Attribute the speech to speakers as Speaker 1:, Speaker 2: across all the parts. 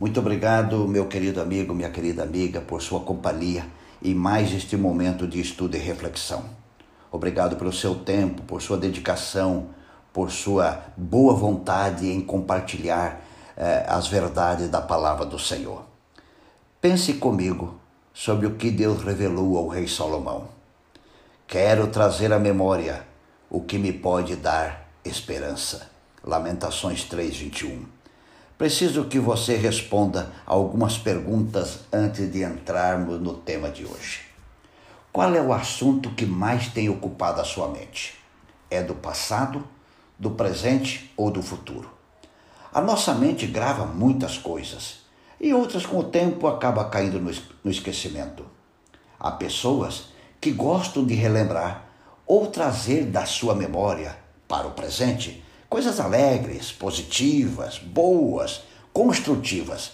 Speaker 1: Muito obrigado, meu querido amigo, minha querida amiga, por sua companhia e mais este momento de estudo e reflexão. Obrigado pelo seu tempo, por sua dedicação, por sua boa vontade em compartilhar eh, as verdades da palavra do Senhor. Pense comigo sobre o que Deus revelou ao rei Salomão. Quero trazer à memória o que me pode dar esperança. Lamentações 3:21. Preciso que você responda algumas perguntas antes de entrarmos no tema de hoje. Qual é o assunto que mais tem ocupado a sua mente? É do passado, do presente ou do futuro? A nossa mente grava muitas coisas e outras com o tempo acaba caindo no esquecimento. Há pessoas que gostam de relembrar ou trazer da sua memória para o presente coisas alegres, positivas, boas, construtivas.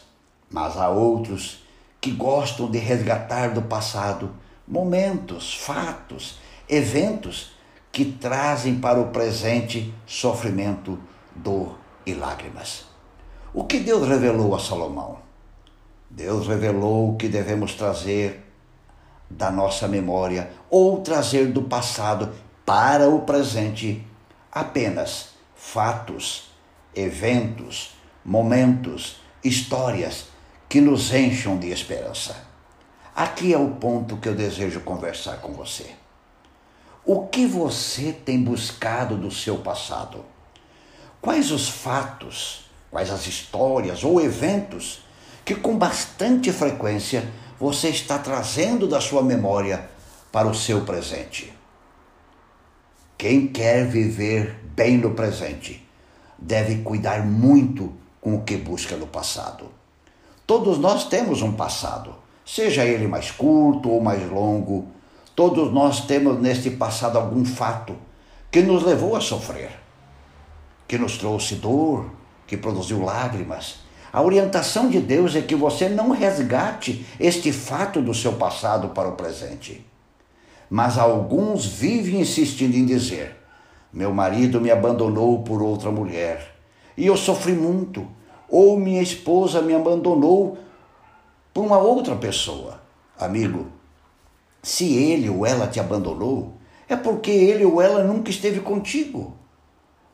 Speaker 1: Mas há outros que gostam de resgatar do passado momentos, fatos, eventos que trazem para o presente sofrimento, dor e lágrimas. O que Deus revelou a Salomão? Deus revelou que devemos trazer da nossa memória ou trazer do passado para o presente apenas fatos, eventos, momentos, histórias que nos encham de esperança. Aqui é o ponto que eu desejo conversar com você. O que você tem buscado do seu passado? Quais os fatos, quais as histórias ou eventos que com bastante frequência você está trazendo da sua memória para o seu presente? Quem quer viver bem no presente deve cuidar muito com o que busca no passado. Todos nós temos um passado seja ele mais curto ou mais longo, todos nós temos neste passado algum fato que nos levou a sofrer, que nos trouxe dor, que produziu lágrimas. A orientação de Deus é que você não resgate este fato do seu passado para o presente. Mas alguns vivem insistindo em dizer: meu marido me abandonou por outra mulher e eu sofri muito, ou minha esposa me abandonou por uma outra pessoa. Amigo, se ele ou ela te abandonou, é porque ele ou ela nunca esteve contigo.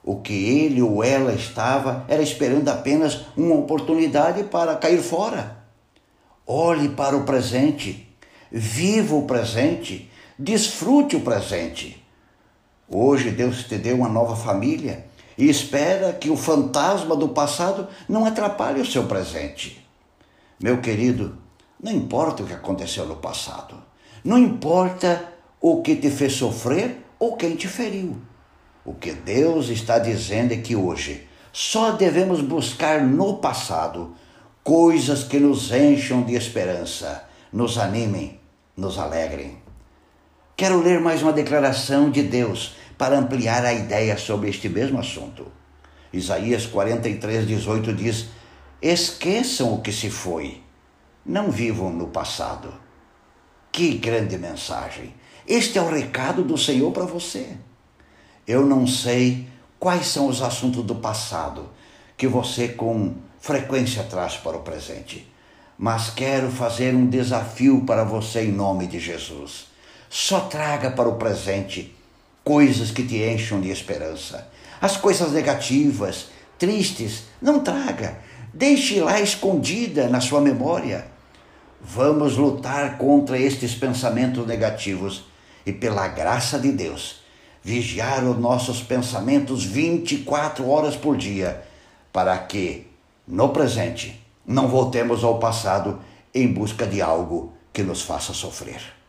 Speaker 1: O que ele ou ela estava era esperando apenas uma oportunidade para cair fora. Olhe para o presente, viva o presente, desfrute o presente. Hoje Deus te deu uma nova família e espera que o fantasma do passado não atrapalhe o seu presente. Meu querido, não importa o que aconteceu no passado. Não importa o que te fez sofrer ou quem te feriu. O que Deus está dizendo é que hoje só devemos buscar no passado coisas que nos encham de esperança, nos animem, nos alegrem. Quero ler mais uma declaração de Deus para ampliar a ideia sobre este mesmo assunto. Isaías 43, 18 diz: Esqueçam o que se foi. Não vivam no passado. Que grande mensagem! Este é o recado do Senhor para você. Eu não sei quais são os assuntos do passado que você com frequência traz para o presente, mas quero fazer um desafio para você em nome de Jesus. Só traga para o presente coisas que te encham de esperança. As coisas negativas, tristes, não traga. Deixe lá escondida na sua memória. Vamos lutar contra estes pensamentos negativos e, pela graça de Deus, vigiar os nossos pensamentos 24 horas por dia, para que, no presente, não voltemos ao passado em busca de algo que nos faça sofrer.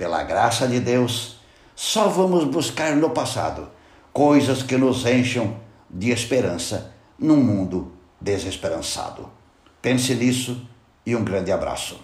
Speaker 1: Pela graça de Deus, só vamos buscar no passado coisas que nos encham de esperança num mundo desesperançado. Pense nisso e um grande abraço.